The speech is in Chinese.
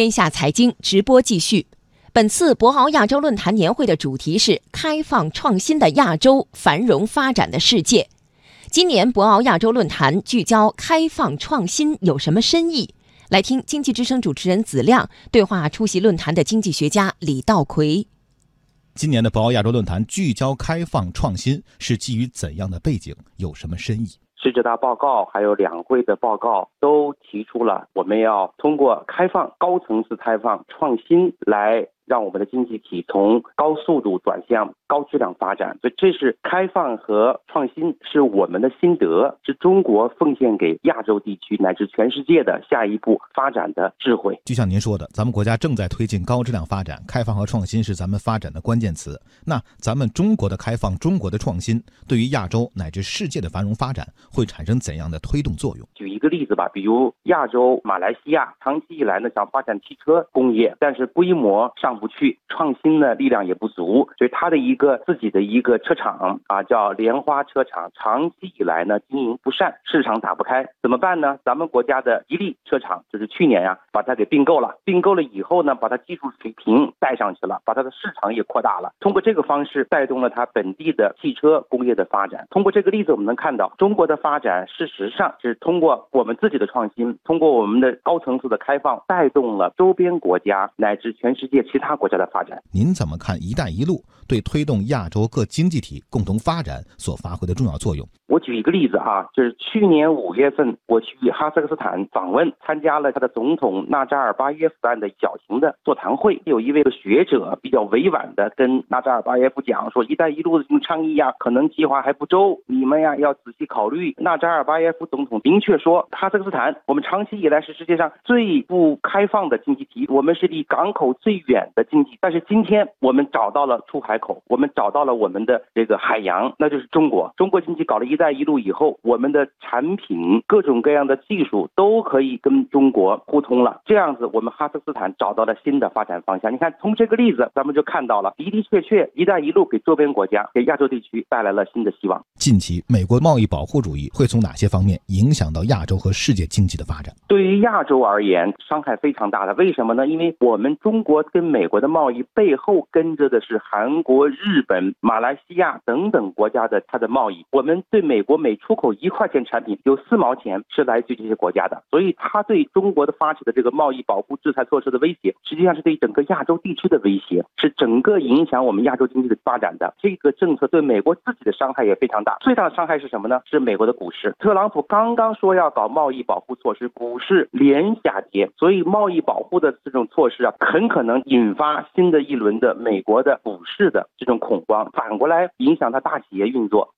天下财经直播继续。本次博鳌亚洲论坛年会的主题是“开放创新的亚洲，繁荣发展的世界”。今年博鳌亚洲论坛聚焦开放创新有什么深意？来听经济之声主持人子亮对话出席论坛的经济学家李道奎。今年的博鳌亚洲论坛聚焦开放创新是基于怎样的背景？有什么深意？十九大报告还有两会的报告都提出了，我们要通过开放、高层次开放、创新来。让我们的经济体从高速度转向高质量发展，所以这是开放和创新是我们的心得，是中国奉献给亚洲地区乃至全世界的下一步发展的智慧。就像您说的，咱们国家正在推进高质量发展，开放和创新是咱们发展的关键词。那咱们中国的开放、中国的创新，对于亚洲乃至世界的繁荣发展会产生怎样的推动作用？举一个例子吧，比如亚洲马来西亚长期以来呢想发展汽车工业，但是规模上。不去创新的力量也不足，所以他的一个自己的一个车厂啊，叫莲花车厂，长期以来呢经营不善，市场打不开，怎么办呢？咱们国家的吉利车厂就是去年呀把它给并购了，并购了以后呢，把它技术水平带上去了，把它的市场也扩大了，通过这个方式带动了它本地的汽车工业的发展。通过这个例子，我们能看到中国的发展事实上是通过我们自己的创新，通过我们的高层次的开放，带动了周边国家乃至全世界其他。国家的发展，您怎么看“一带一路”对推动亚洲各经济体共同发展所发挥的重要作用？我举一个例子哈，就是去年五月份，我去哈萨克斯坦访问，参加了他的总统纳扎尔巴耶夫办的小型的座谈会。有一位学者比较委婉的跟纳扎尔巴耶夫讲说：“一带一路的这种倡议呀，可能计划还不周，你们呀要仔细考虑。”纳扎尔巴耶夫总统明确说：“哈萨克斯坦，我们长期以来是世界上最不开放的经济体，我们是离港口最远的经济。但是今天我们找到了出海口，我们找到了我们的这个海洋，那就是中国。中国经济搞了一。”“一带一路”以后，我们的产品各种各样的技术都可以跟中国互通了。这样子，我们哈萨克斯坦找到了新的发展方向。你看，从这个例子，咱们就看到了的的确确，“一带一路”给周边国家、给亚洲地区带来了新的希望。近期，美国贸易保护主义会从哪些方面影响到亚洲和世界经济的发展？对于亚洲而言，伤害非常大的。为什么呢？因为我们中国跟美美国的贸易背后跟着的是韩国、日本、马来西亚等等国家的它的贸易。我们对美国每出口一块钱产品，有四毛钱是来自于这些国家的，所以它对中国的发起的这个贸易保护制裁措施的威胁，实际上是对整个亚洲地区的威胁，是整个影响我们亚洲经济的发展的。这个政策对美国自己的伤害也非常大。最大的伤害是什么呢？是美国的股市。特朗普刚刚说要搞贸易保护措施，股市连下跌，所以贸易保护的这种措施啊，很可能引引发新的一轮的美国的股市的这种恐慌，反过来影响它大企业运作。